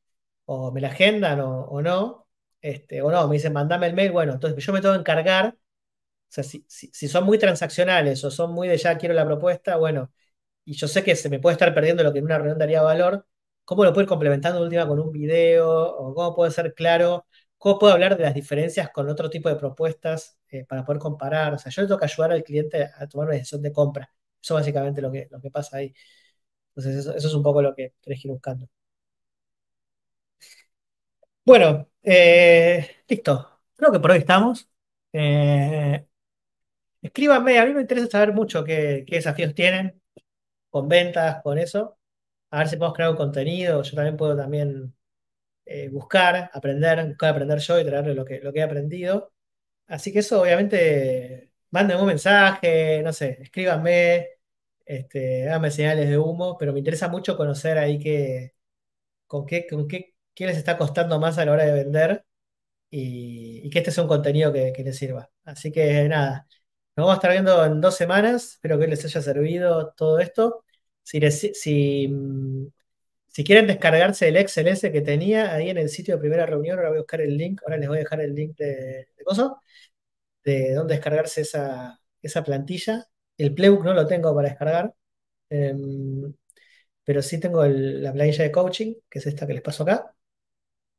o me la agendan o, no, este, o no, me dicen, mandame el mail, bueno, entonces yo me tengo que encargar, o sea, si, si, si son muy transaccionales o son muy de ya quiero la propuesta, bueno, y yo sé que se me puede estar perdiendo lo que en una reunión daría valor, ¿cómo lo puedo ir complementando de última con un video? ¿O cómo puedo ser claro? ¿Cómo puedo hablar de las diferencias con otro tipo de propuestas eh, para poder comparar? O sea, yo le tengo que ayudar al cliente a tomar una decisión de compra. Eso básicamente lo que, lo que pasa ahí. Entonces, eso, es un poco lo que tenés que ir buscando. Bueno, eh, listo. Creo que por hoy estamos. Eh, escríbanme, a mí me interesa saber mucho qué, desafíos tienen. con ventas, con eso. A ver si podemos crear un contenido. Yo también puedo también eh, buscar, aprender, buscar aprender yo y traerle lo que, lo que he aprendido. Así que eso, obviamente, mándenme un mensaje, no sé, escríbanme, este, háganme señales de humo, pero me interesa mucho conocer ahí qué, con qué, con qué, qué les está costando más a la hora de vender y, que este sea un contenido que, que les sirva. Así que nada, nos vamos a estar viendo en dos semanas. Espero que les haya servido todo esto. Si, les- si, si quieren descargarse el Excel ese que tenía ahí en el sitio de primera reunión, ahora voy a buscar el link. Ahora les voy a dejar el link de, de de dónde descargarse esa, esa plantilla. El playbook no lo tengo para descargar, em, pero sí tengo la planilla de coaching, que es esta que les paso acá.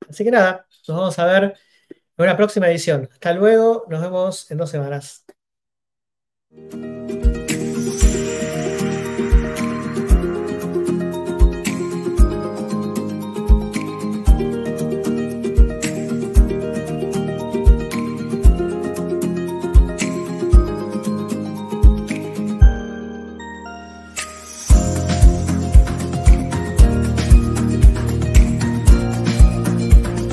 Así que nada, nos vamos a ver en una próxima edición. Hasta luego, nos vemos en dos semanas.